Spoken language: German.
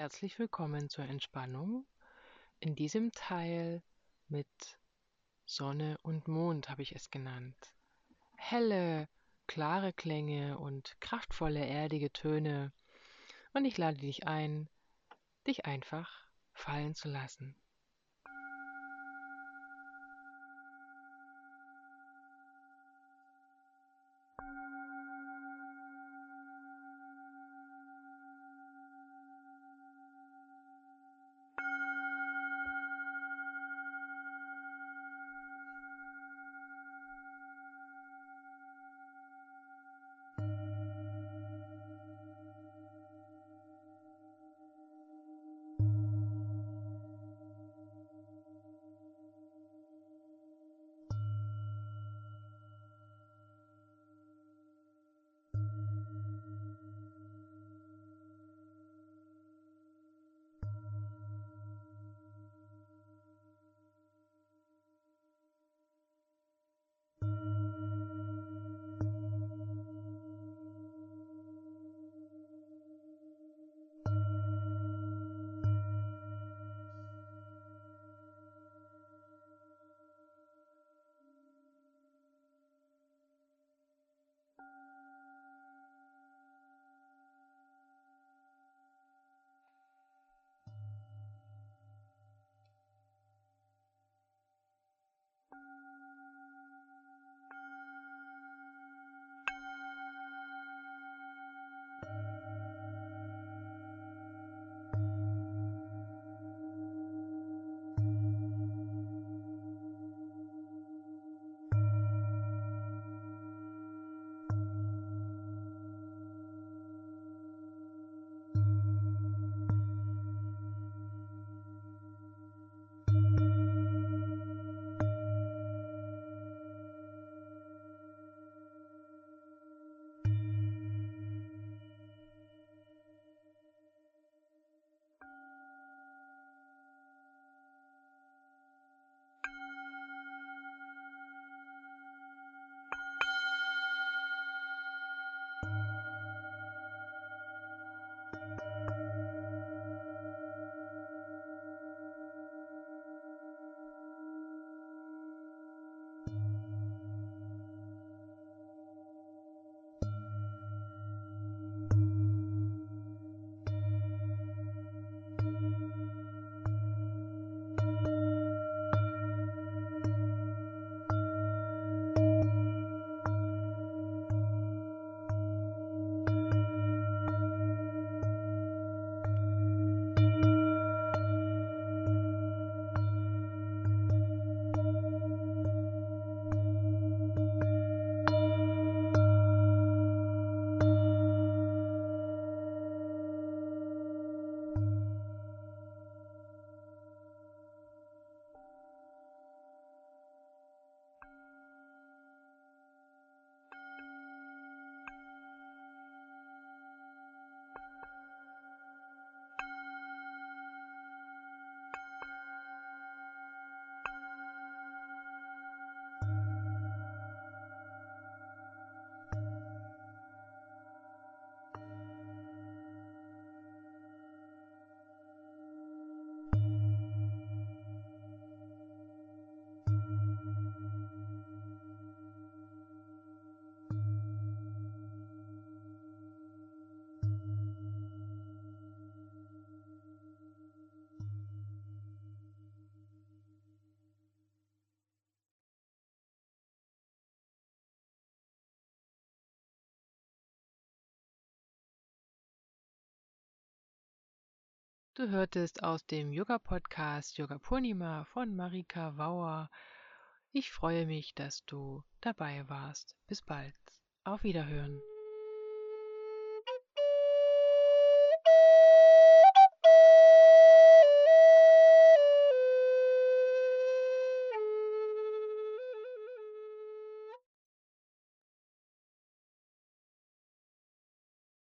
Herzlich willkommen zur Entspannung. In diesem Teil mit Sonne und Mond habe ich es genannt. Helle, klare Klänge und kraftvolle, erdige Töne. Und ich lade dich ein, dich einfach fallen zu lassen. Du hörtest aus dem Yoga-Podcast Yoga Purnima von Marika Wauer. Ich freue mich, dass du dabei warst. Bis bald. Auf Wiederhören.